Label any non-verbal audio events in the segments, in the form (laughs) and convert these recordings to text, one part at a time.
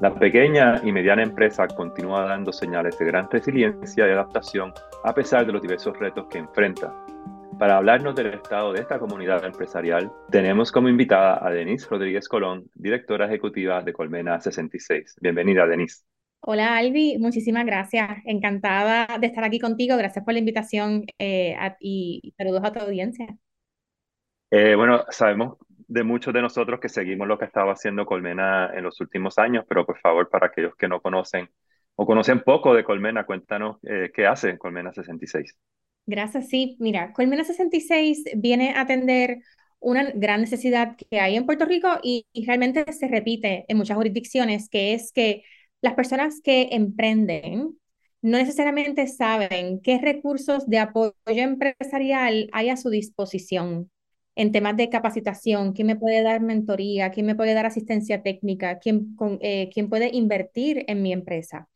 La pequeña y mediana empresa continúa dando señales de gran resiliencia y adaptación a pesar de los diversos retos que enfrenta. Para hablarnos del estado de esta comunidad empresarial, tenemos como invitada a Denise Rodríguez Colón, directora ejecutiva de Colmena 66. Bienvenida, Denise. Hola, Albi. Muchísimas gracias. Encantada de estar aquí contigo. Gracias por la invitación eh, y saludos a tu audiencia. Eh, bueno, sabemos de muchos de nosotros que seguimos lo que estaba haciendo Colmena en los últimos años, pero por favor, para aquellos que no conocen o conocen poco de Colmena, cuéntanos eh, qué hace Colmena 66. Gracias, sí. Mira, Colmena 66 viene a atender una gran necesidad que hay en Puerto Rico y, y realmente se repite en muchas jurisdicciones, que es que las personas que emprenden no necesariamente saben qué recursos de apoyo empresarial hay a su disposición en temas de capacitación, quién me puede dar mentoría, quién me puede dar asistencia técnica, quién, eh, quién puede invertir en mi empresa.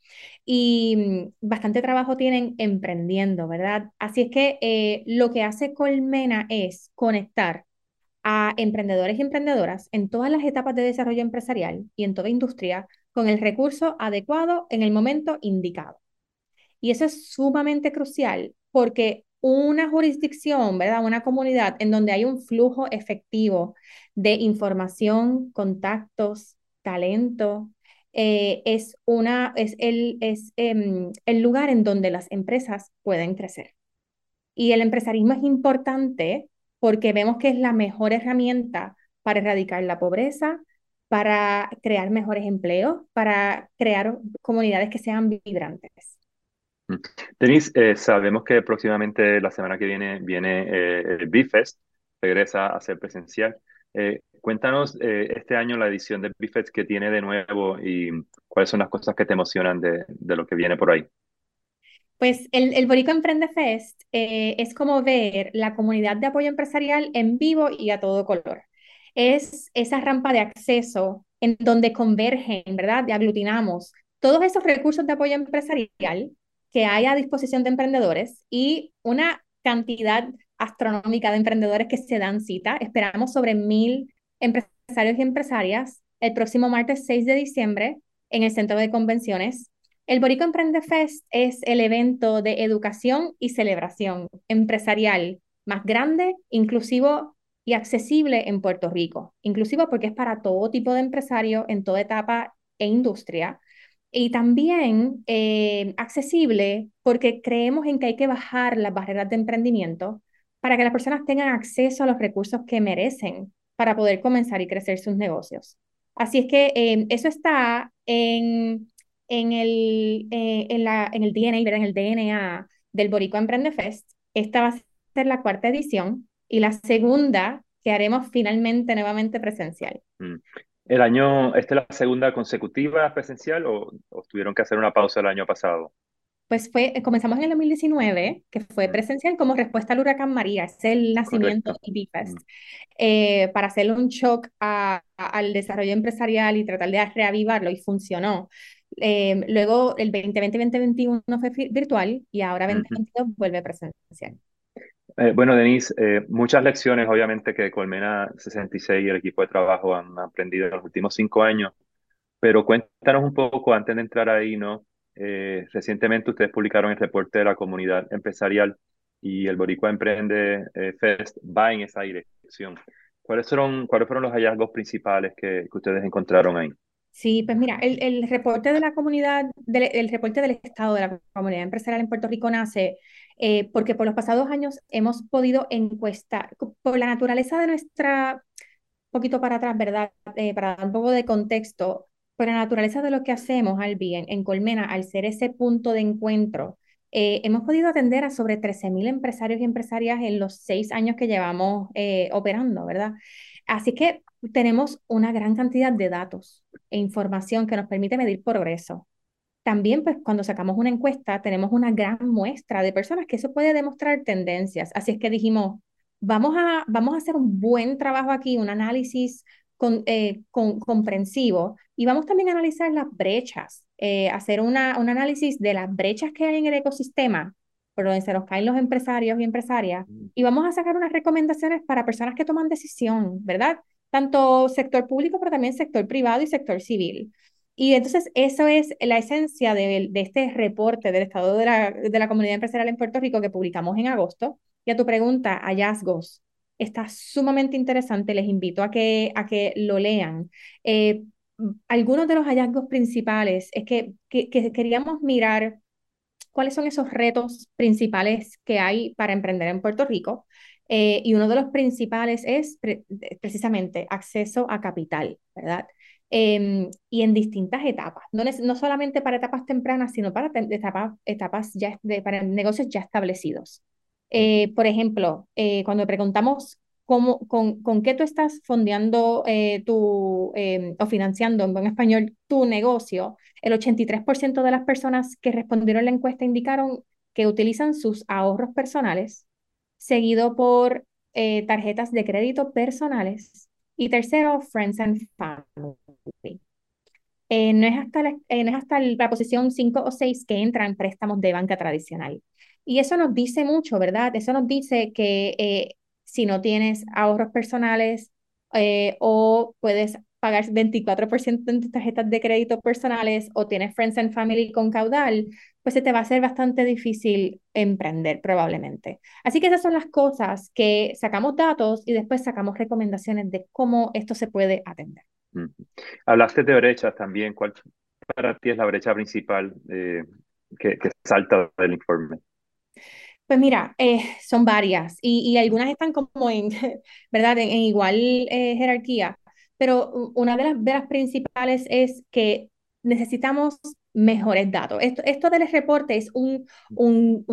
Y mm, bastante trabajo tienen emprendiendo, ¿verdad? Así es que eh, lo que hace Colmena es conectar a emprendedores y emprendedoras en todas las etapas de desarrollo empresarial y en toda industria con el recurso adecuado en el momento indicado. Y eso es sumamente crucial porque una jurisdicción, ¿verdad? Una comunidad en donde hay un flujo efectivo de información, contactos, talento, eh, es, una, es, el, es em, el lugar en donde las empresas pueden crecer. Y el empresarismo es importante porque vemos que es la mejor herramienta para erradicar la pobreza, para crear mejores empleos, para crear comunidades que sean vibrantes. Denise, eh, sabemos que próximamente la semana que viene viene eh, el BIFEST, regresa a ser presencial. Eh, cuéntanos este año la edición del BIFEST que tiene de nuevo y cuáles son las cosas que te emocionan de, de lo que viene por ahí. Pues el, el Emprende Fest es como ver la comunidad de apoyo empresarial en vivo y a todo color. Es esa rampa de acceso en donde convergen, ¿verdad? Y aglutinamos todos esos recursos de apoyo empresarial que hay a disposición de emprendedores y una cantidad astronómica de emprendedores que se dan cita. Esperamos sobre mil empresarios y empresarias el próximo martes 6 de diciembre en el Centro de Convenciones. El Borico Emprende Fest es el evento de educación y celebración empresarial más grande, inclusivo y accesible en Puerto Rico. Inclusivo porque es para todo tipo de empresario en toda etapa e industria y también eh, accesible porque creemos en que hay que bajar las barreras de emprendimiento para que las personas tengan acceso a los recursos que merecen para poder comenzar y crecer sus negocios. Así es que eh, eso está en, en, el, eh, en, la, en el DNA, del Boricua Emprende Fest. Esta va a ser la cuarta edición y la segunda que haremos finalmente nuevamente presencial. ¿El año, esta es la segunda consecutiva presencial o, tuvieron que hacer una pausa el año pasado? Pues fue, comenzamos en el 2019, que fue presencial como respuesta al huracán María, es el nacimiento de BIFEST, eh, para hacerle un shock al desarrollo empresarial y tratar de reavivarlo y funcionó. Eh, luego el 2020-2021 fue virtual y ahora 2022 vuelve presencial. Eh, bueno, Denise, eh, muchas lecciones obviamente que Colmena 66 y el equipo de trabajo han aprendido en los últimos cinco años, pero cuéntanos un poco antes de entrar ahí, ¿no? Eh, recientemente ustedes publicaron el reporte de la comunidad empresarial y el Boricua Emprende Fest va en esa dirección. ¿Cuáles fueron, cuáles fueron los hallazgos principales que, que ustedes encontraron ahí? Sí, pues mira, el, el reporte de la comunidad, del, el reporte del Estado de la comunidad empresarial en Puerto Rico nace eh, porque por los pasados años hemos podido encuestar, por la naturaleza de nuestra, un poquito para atrás, ¿verdad? Eh, para dar un poco de contexto, por la naturaleza de lo que hacemos, al bien en Colmena, al ser ese punto de encuentro, eh, hemos podido atender a sobre 13.000 empresarios y empresarias en los seis años que llevamos operando, ¿verdad? Así que tenemos una gran cantidad de datos e información que nos permite medir progreso. También, pues, cuando sacamos una encuesta, tenemos una gran muestra de personas que eso puede demostrar tendencias. Así es que dijimos, vamos a, vamos a hacer un buen trabajo aquí, un análisis con, eh, comprensivo y vamos también a analizar las brechas, eh, hacer una, un análisis de las brechas que hay en el ecosistema por donde se nos caen los empresarios y empresarias mm. y vamos a sacar unas recomendaciones para personas que toman decisión, ¿verdad? Tanto sector público, pero también sector privado y sector civil. Y entonces eso es la esencia de, de este reporte del estado de la, de la comunidad empresarial en Puerto Rico que publicamos en agosto. Y a tu pregunta, hallazgos, está sumamente interesante, les invito a que, a que lo lean. Eh, algunos de los hallazgos principales es que, que, que queríamos mirar cuáles son esos retos principales que hay para emprender en Puerto Rico. Eh, y uno de los principales es precisamente acceso a capital, ¿verdad? Em, y en distintas etapas, no, no, solamente para etapas tempranas, sino para etapas, etapas ya de, para negocios ya establecidos. Eh, por ejemplo, eh, cuando preguntamos cómo, con, con qué tú estás fondeando tu, em, o financiando en buen español tu negocio, el 83% de las personas que respondieron la encuesta indicaron que utilizan sus ahorros personales seguido por eh, tarjetas de crédito personales y tercero, Friends and Family. Eh, no, es hasta la, eh, no es hasta la posición 5 o 6 que entran préstamos de banca tradicional. Y eso nos dice mucho, ¿verdad? Eso nos dice que si no tienes ahorros personales o puedes pagar 24% en tus tarjetas de crédito personales o tienes Friends and Family con caudal, pues se te va a hacer bastante difícil emprender probablemente. Así que esas son las cosas que sacamos datos y después sacamos recomendaciones de cómo esto se puede atender. Hablaste de brechas también. ¿Cuál para ti es la brecha principal eh, que, salta del informe? Pues mira, eh, son varias y, algunas están como en, (laughs) ¿verdad? En, igual eh, jerarquía pero una de las, de las principales es que necesitamos mejores datos. Esto, esto del reporte es un, un,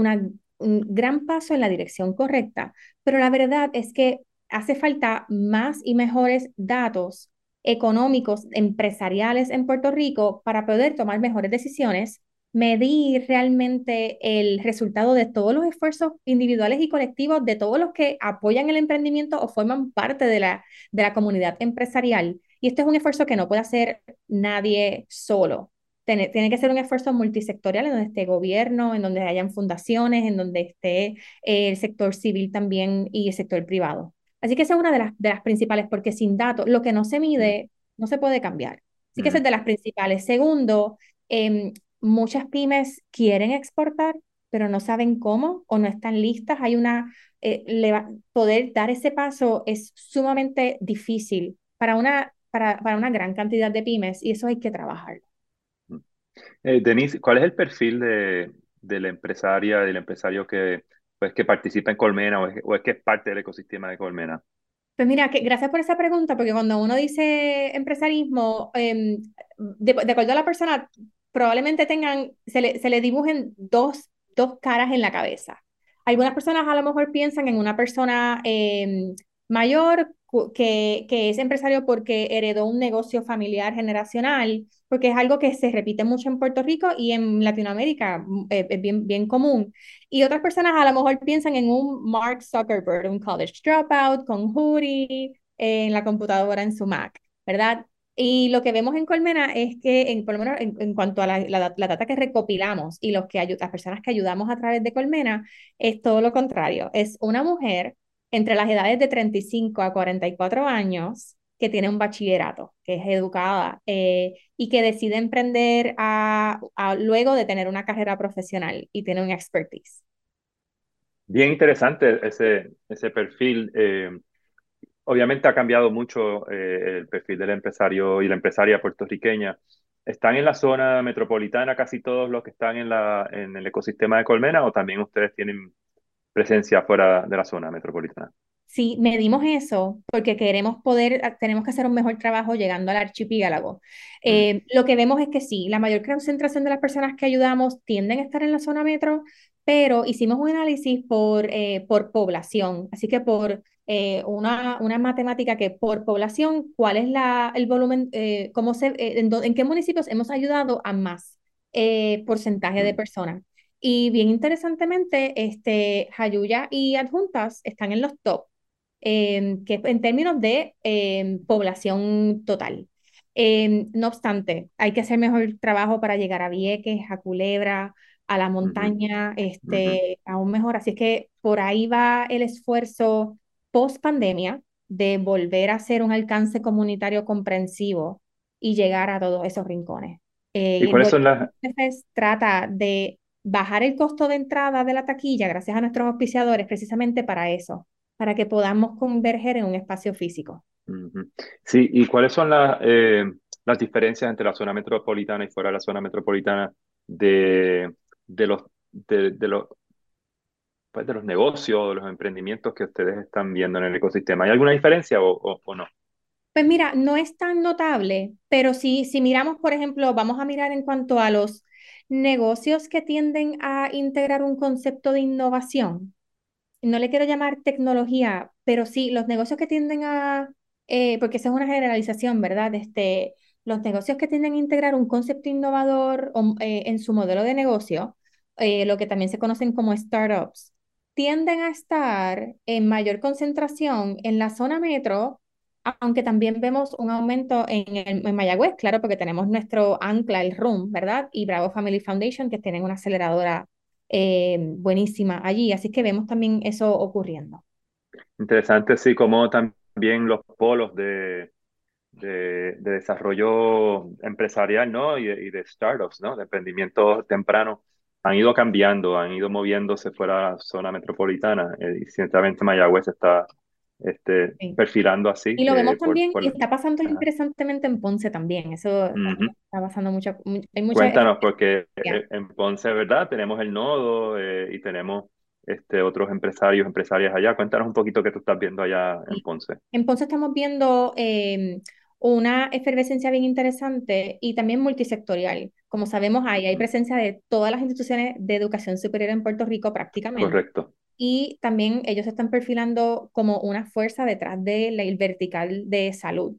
un gran paso en la dirección correcta, pero la verdad es que hace falta más y mejores datos económicos, empresariales en Puerto Rico para poder tomar mejores decisiones medir realmente el resultado de todos los esfuerzos individuales y colectivos de todos los que apoyan el emprendimiento o forman parte de la, de la comunidad empresarial. Y esto es un esfuerzo que no puede hacer nadie solo. Tiene, tiene que ser un esfuerzo multisectorial en donde esté gobierno, en donde hayan fundaciones, en donde esté eh, el sector civil también y el sector privado. Así que esa es una de las, de las principales, porque sin datos, lo que no se mide no se puede cambiar. Así que esa es de las principales. Segundo, eh, muchas pymes quieren exportar, pero no saben cómo o no están listas. Hay una, eh, poder dar ese paso es sumamente difícil para una, para, para una gran cantidad de pymes y eso hay que trabajarlo. Eh, Denise, ¿cuál es el perfil de, de la empresaria, del empresario que, pues, que participa en Colmena o es, o es que es parte del ecosistema de Colmena? Pues mira, que, gracias por esa pregunta, porque cuando uno dice empresarismo, em, de, acuerdo a la persona, probablemente tengan, se le, se le dibujen dos, dos caras en la cabeza. Algunas personas a lo mejor piensan en una persona em, mayor que, que es empresario porque heredó un negocio familiar generacional, porque es algo que se repite mucho en Puerto Rico y en Latinoamérica mm, eh, es bien, bien común. Y otras personas a lo mejor piensan en un Mark Zuckerberg, un college dropout con hoodie en la computadora en su Mac, ¿verdad? Y lo que vemos en Colmena es que, en, por lo menos en, cuanto a la, la, data que recopilamos y los que las personas que ayudamos a través de Colmena, es todo lo contrario. Es una mujer entre las edades de 35 a 44 años que tiene un bachillerato, que es educada eh, y que decide emprender a, luego de tener una carrera profesional y tiene un expertise. Bien interesante ese, ese perfil. Eh, obviamente ha cambiado mucho eh, el perfil del empresario y la empresaria puertorriqueña. ¿Están en la zona metropolitana casi todos los que están en, la, en el ecosistema de Colmena o también ustedes tienen presencia fuera de la zona metropolitana? Sí, medimos eso porque queremos poder, ah, tenemos que hacer un mejor trabajo llegando al archipiélago. Eh, lo que vemos es que sí, la mayor concentración de las personas que ayudamos tienden a estar en la zona metro, pero hicimos un análisis por, eh, por población, así que por eh, una, una matemática que por población, cuál es la, el volumen, eh, cómo se, eh, en, qué municipios hemos ayudado a más porcentaje de personas. Y bien interesantemente, este, Jayuya y Adjuntas están en los top, em, que en términos de em, población total. Em, no obstante, hay que hacer mejor trabajo para llegar a Vieques, a Culebra, a la montaña, este, aún mejor. Así es que por ahí va el esfuerzo post pandemia de volver a hacer un alcance comunitario comprensivo y llegar a todos esos rincones. Eh, ¿Y cuáles son las, trata de bajar el costo de entrada de la taquilla gracias a nuestros auspiciadores precisamente para eso, para que podamos converger en un espacio físico. Sí, ¿y cuáles son las, eh, las diferencias entre la zona metropolitana y fuera de la zona metropolitana de, de los, de, de los, pues, de los negocios, de los emprendimientos que ustedes están viendo en el ecosistema? ¿Hay alguna diferencia o, o, o no? Pues mira, no es tan notable, pero sí, si miramos, por ejemplo, vamos a mirar en cuanto a los negocios que tienden a integrar un concepto de innovación. No le quiero llamar tecnología, pero sí, los negocios que tienden a, eh, porque esa es una generalización, ¿verdad? Este, los negocios que tienden a integrar un concepto innovador eh, en su modelo de negocio, eh, lo que también se conocen como startups, tienden a estar en mayor concentración en la zona metro aunque también vemos un aumento en, el- en Mayagüez, claro, porque tenemos nuestro ancla, el RUM, ¿verdad? Y Bravo Family Foundation, que tienen una aceleradora eh, buenísima allí. Así que vemos también eso ocurriendo. Interesante, sí, como también los polos de, de, de desarrollo empresarial, ¿no? Y de, y de startups, ¿no? De emprendimiento temprano han ido cambiando, han ido moviéndose fuera de la zona metropolitana. eh, y ciertamente Mayagüez está este, Sí. perfilando así Y lo eh, vemos por, también, y por- está pasando ajá. interesantemente en Ponce también. Eso Ujú. también está pasando mucho. mu- Hay mucha Cuéntanos, porque efectividad. eh, en Ponce, ¿verdad? Tenemos el nodo eh, y tenemos este, otros empresarios, empresarias allá. Cuéntanos un poquito qué tú estás viendo allá en. Ponce. En Ponce estamos viendo eh, una efervescencia bien interesante y también multisectorial. Como sabemos, ahí hay presencia de todas las instituciones de educación superior en Puerto Rico prácticamente. Correcto. Y también ellos están perfilando como una fuerza detrás del vertical de salud.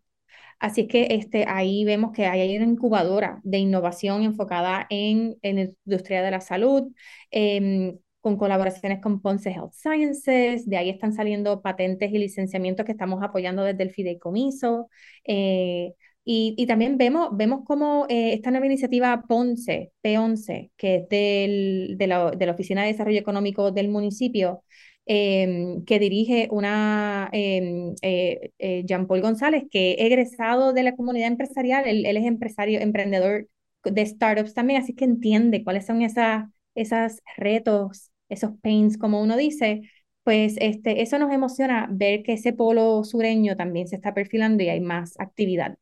Así es que este, ahí vemos que hay una incubadora de innovación enfocada en, en la industria de la salud, em, con colaboraciones con Ponce Health Sciences, de ahí están saliendo patentes y licenciamientos que estamos apoyando desde el fideicomiso. eh, y, y también vemos, vemos cómo eh, esta nueva iniciativa Ponce, P11, que es del, de, la, de la Oficina de Desarrollo Económico del municipio, em, que dirige una eh, eh, Jean Paul González, que es egresado de la comunidad empresarial, él, él es empresario, emprendedor de startups también, así que entiende cuáles son esas, esos retos, esos pains, como uno dice, pues este, eso nos emociona ver que ese polo sureño también se está perfilando y hay más actividad.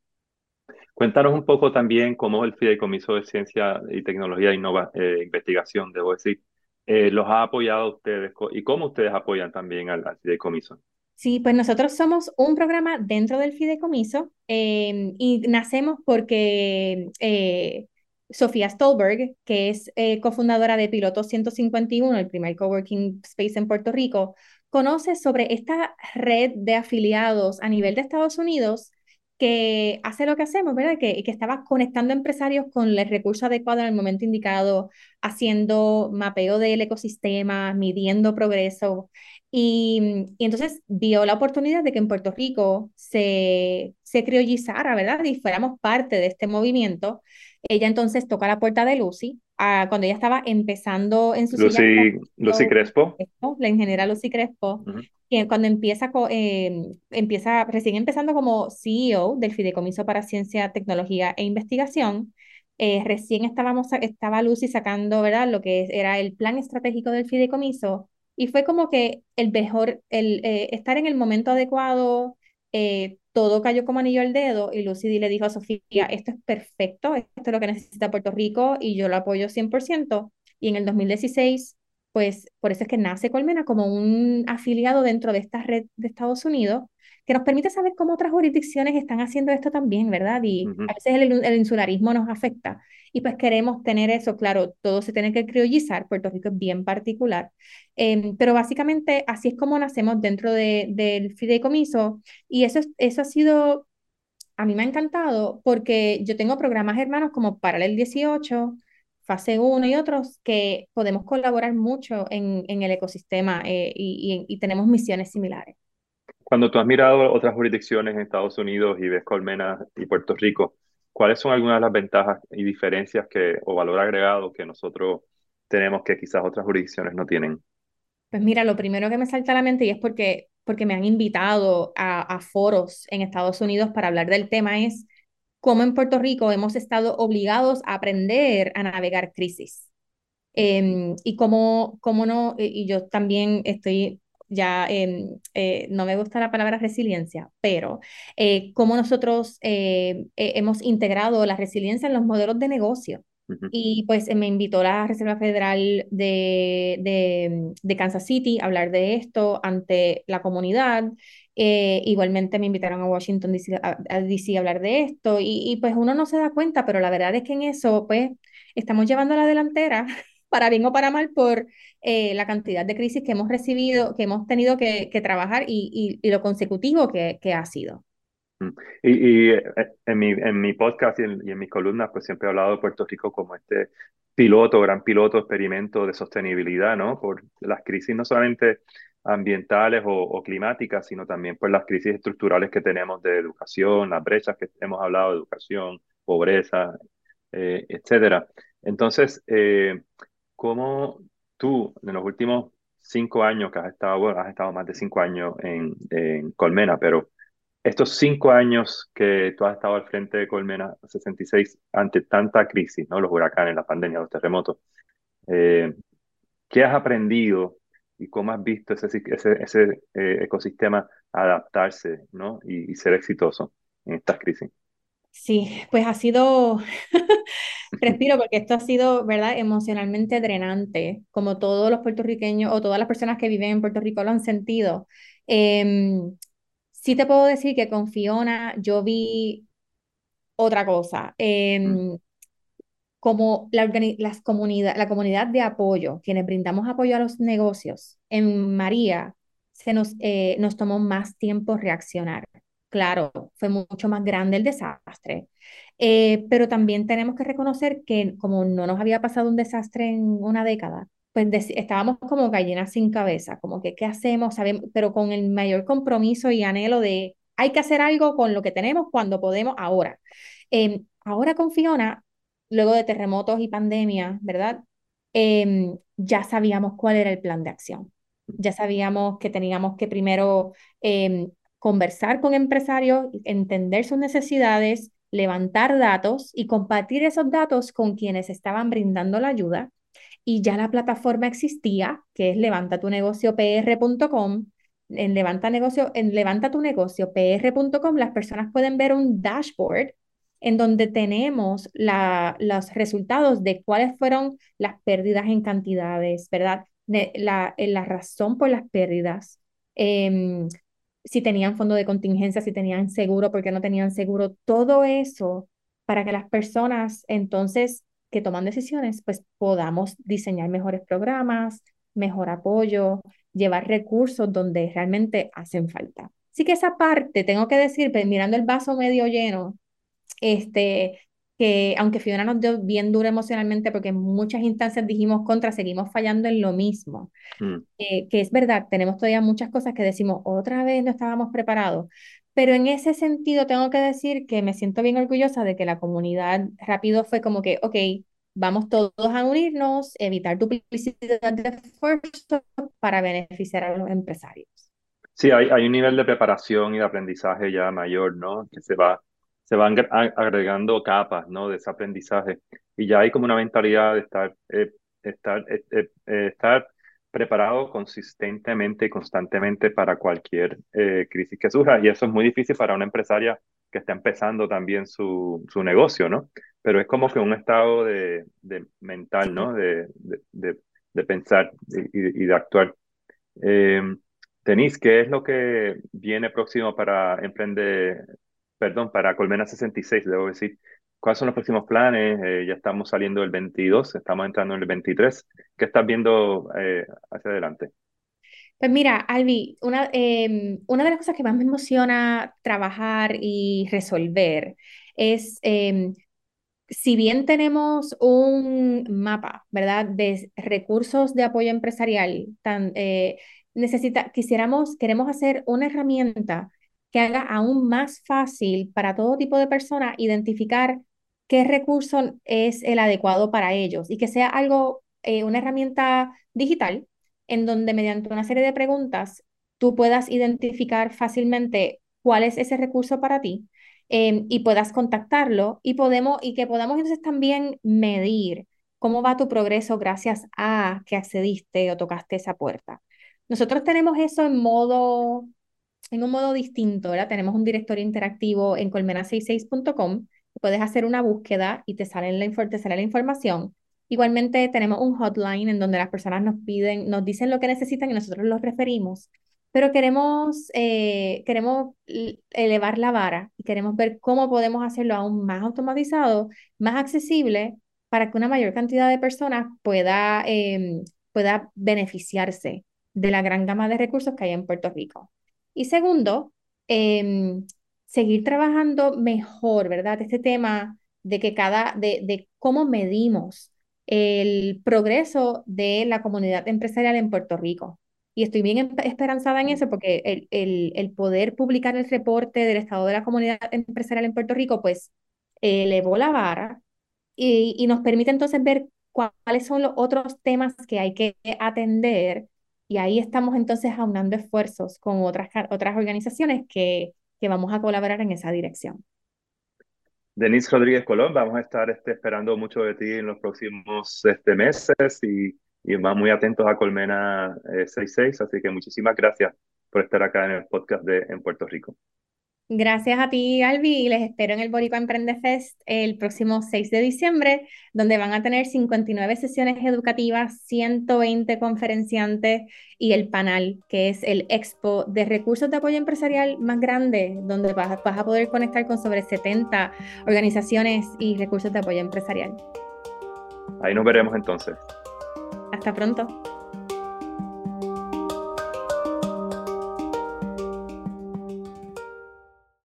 Cuéntanos un poco también cómo el Fideicomiso de Ciencia y Tecnología e Innova- eh, Investigación, debo decir, eh, los ha apoyado a ustedes y cómo ustedes apoyan también al, al Fideicomiso. Sí, pues nosotros somos un programa dentro del fideicomiso eh, y nacemos porque eh, Sofía Stolberg, que es eh, cofundadora de Piloto 151, el primer coworking space en Puerto Rico, conoce sobre esta red de afiliados a nivel de Estados Unidos que hace lo que hacemos, ¿verdad? Que, que estaba conectando empresarios con el recurso adecuado en el momento indicado, haciendo mapeo del ecosistema, midiendo progreso. Y, y entonces vio la oportunidad de que en Puerto Rico se, se criollizara, ¿verdad? Y fuéramos parte de este movimiento. Ella entonces toca la puerta de Lucy, ah, cuando ella estaba empezando en su silla, Lucy, Lucy Crespo. la ingeniera Lucy Crespo, Ujú. que cuando empieza, eh, empieza, recién empezando como CEO del Fideicomiso para Ciencia, Tecnología e Investigación, eh, recién estábamos, estaba Lucy sacando, ¿verdad? Lo que era el plan estratégico del Fideicomiso y fue como que el mejor, el eh, estar en el momento adecuado, eh, todo cayó como anillo al dedo y Lucy le dijo a Sofía, esto es perfecto, esto es lo que necesita Puerto Rico y yo lo apoyo 100%. Y en el 2016, pues por eso es que nace Colmena como un afiliado dentro de esta red de Estados Unidos que nos permite saber cómo otras jurisdicciones están haciendo esto también, ¿verdad? Y Ujú. a veces el, el insularismo nos afecta y pues queremos tener eso, claro, todo se tiene que criollizar, Puerto Rico es bien particular, Em, pero básicamente así es como nacemos dentro de, del fideicomiso y eso, es- eso ha sido, a mí me ha encantado porque yo tengo programas hermanos como Paralel 18, Fase 1 y otros que podemos colaborar mucho en, en el ecosistema eh, y, y- y tenemos misiones similares. Cuando tú has mirado otras jurisdicciones en Estados Unidos y ves Colmena y Puerto Rico, ¿cuáles son algunas de las ventajas y diferencias que, o valor agregado que nosotros tenemos que quizás otras jurisdicciones no tienen? Pues mira, lo primero que me salta a la mente y es porque, porque me han invitado a, a foros en Estados Unidos para hablar del tema es cómo en Puerto Rico hemos estado obligados a aprender a navegar crisis. Em, y cómo, cómo no, y yo también estoy ya em, eh, no me gusta la palabra resiliencia, pero eh, cómo nosotros eh, hemos integrado la resiliencia en los modelos de negocio. Y pues me invitó la Reserva Federal de, de, de, Kansas City a hablar de esto ante la comunidad. igualmente me invitaron a Washington DC a, a, hablar de esto y, y, pues uno no se da cuenta, pero la verdad es que en eso pues estamos llevando a la delantera (laughs) para bien o para mal, por eh, la cantidad de crisis que hemos recibido, que hemos tenido que, trabajar y, y, lo consecutivo que, que ha sido. Mm. Y, eh, en, mi, en mi podcast y en, mis columnas, pues siempre he hablado de Puerto Rico como este piloto, gran piloto, experimento de sostenibilidad, ¿no? Por las crisis no solamente ambientales o, climáticas, sino también por las crisis estructurales que tenemos de educación, las brechas que hemos hablado de educación, pobreza, eh, etcétera. Entonces, eh, ¿Cómo tú, en los últimos cinco años que has estado, bueno, has estado más de cinco años en, en Colmena, pero estos cinco años que tú has estado al frente de Colmena 66 ante tanta crisis, ¿no? Los huracanes, la pandemia, los terremotos, eh, ¿qué has aprendido y cómo has visto ese, ese, ese eh, ecosistema adaptarse, ¿no? Y, y ser exitoso en estas crisis? Sí, pues ha sido, (laughs) respiro porque esto ha sido, ¿verdad?, emocionalmente drenante, como todos los puertorriqueños o todas las personas que viven en Puerto Rico lo han sentido. Em, sí te puedo decir que con Fiona yo vi otra cosa. Em, como la, las comunidad, la comunidad de apoyo, quienes brindamos apoyo a los negocios, en María se nos, eh, nos tomó más tiempo reaccionar. Claro, fue mucho más grande el desastre, eh, pero también tenemos que reconocer que como no nos había pasado un desastre en una década, pues estábamos como gallinas sin cabeza, como que qué hacemos, sabemos, pero con el mayor compromiso y anhelo de hay que hacer algo con lo que tenemos cuando podemos ahora. Em, ahora con Fiona, luego de terremotos y pandemia, ¿verdad? Em, ya sabíamos cuál era el plan de acción. Ya sabíamos que teníamos que primero em, conversar con empresarios, entender sus necesidades, levantar datos y compartir esos datos con quienes estaban brindando la ayuda. Y ya la plataforma existía, que es levantatunegociopr.com. En Levanta, negocio, en levanta tu negocio pr.com las personas pueden ver un dashboard en donde tenemos la, los resultados de cuáles fueron las pérdidas en cantidades, ¿verdad? De, la, la razón por las pérdidas, eh, si tenían fondo de contingencia, si tenían seguro, porque no tenían seguro, todo eso para que las personas entonces que toman decisiones, pues podamos diseñar mejores programas, mejor apoyo, llevar recursos donde realmente hacen falta. Así que esa parte, tengo que decir, pues, mirando el vaso medio lleno, este, que aunque Fiona nos dio bien duro emocionalmente porque en muchas instancias dijimos contra, seguimos fallando en lo mismo. Mm. Eh, que es verdad, tenemos todavía muchas cosas que decimos otra vez no estábamos preparados. Pero en ese sentido tengo que decir que me siento bien orgullosa de que la comunidad rápido fue como que, ok, vamos todos a unirnos, evitar duplicidad de esfuerzos para beneficiar a los empresarios. Sí, hay, hay un nivel de preparación y de aprendizaje ya mayor, ¿no? Que se va se van agregando capas ¿no? de ese aprendizaje y ya hay como una mentalidad de estar, eh, estar, eh, eh, estar preparado consistentemente y constantemente para cualquier crisis que surja y eso es muy difícil para una empresaria que está empezando también su, su negocio, ¿no? Pero es como que un estado de, de mental, ¿no? De, de, de pensar y, y, de actuar. Eh, Denise, ¿qué es lo que viene próximo para emprender, perdón, para Colmena 66, debo decir. ¿Cuáles son los próximos planes? Eh, ya estamos saliendo del 22, estamos entrando en el 23. ¿Qué estás viendo eh, hacia adelante? Pues mira, Albi, una, em, una de las cosas que más me emociona trabajar y resolver es, em, si bien tenemos un mapa, ¿verdad?, de recursos de apoyo empresarial, tan, eh, necesita, quisiéramos, queremos hacer una herramienta que haga aún más fácil para todo tipo de personas identificar qué recurso es el adecuado para ellos y que sea algo, eh, una herramienta digital en donde mediante una serie de preguntas tú puedas identificar fácilmente cuál es ese recurso para ti em, y puedas contactarlo y, podemos, y que podamos entonces también medir cómo va tu progreso gracias a que accediste o tocaste esa puerta. Nosotros tenemos eso en modo, en un modo distinto, ¿verdad? Tenemos un directorio interactivo en colmena66.com, puedes hacer una búsqueda y te sale, la, te sale la información. Igualmente tenemos un hotline en donde las personas nos piden, nos dicen lo que necesitan y nosotros los referimos, pero queremos, eh, queremos elevar la vara y queremos ver cómo podemos hacerlo aún más automatizado, más accesible, para que una mayor cantidad de personas pueda, em, pueda beneficiarse de la gran gama de recursos que hay en Puerto Rico. Y segundo, em, seguir trabajando mejor, ¿verdad? Este tema de que cada, de, de cómo medimos el progreso de la comunidad empresarial en Puerto Rico. Y estoy bien esperanzada en eso porque el, el, el, poder publicar el reporte del estado de la comunidad empresarial en Puerto Rico, pues elevó la vara y, y nos permite entonces ver cuáles son los otros temas que hay que atender. Y ahí estamos entonces aunando esfuerzos con otras, otras organizaciones que, que vamos a colaborar en esa dirección. Denise Rodríguez Colón, vamos a estar este, esperando mucho de ti en los próximos este, meses y, y más muy atentos a Colmena 66, eh, así que muchísimas gracias por estar acá en el podcast de En Puerto Rico. Gracias a ti, Albi, y les espero en el Boricua Emprende Fest el próximo 6 de diciembre, donde van a tener 59 sesiones educativas, 120 conferenciantes y el panel, que es el expo de recursos de apoyo empresarial más grande, donde vas, vas a poder conectar con sobre 70 organizaciones y recursos de apoyo empresarial. Ahí nos veremos entonces. Hasta pronto.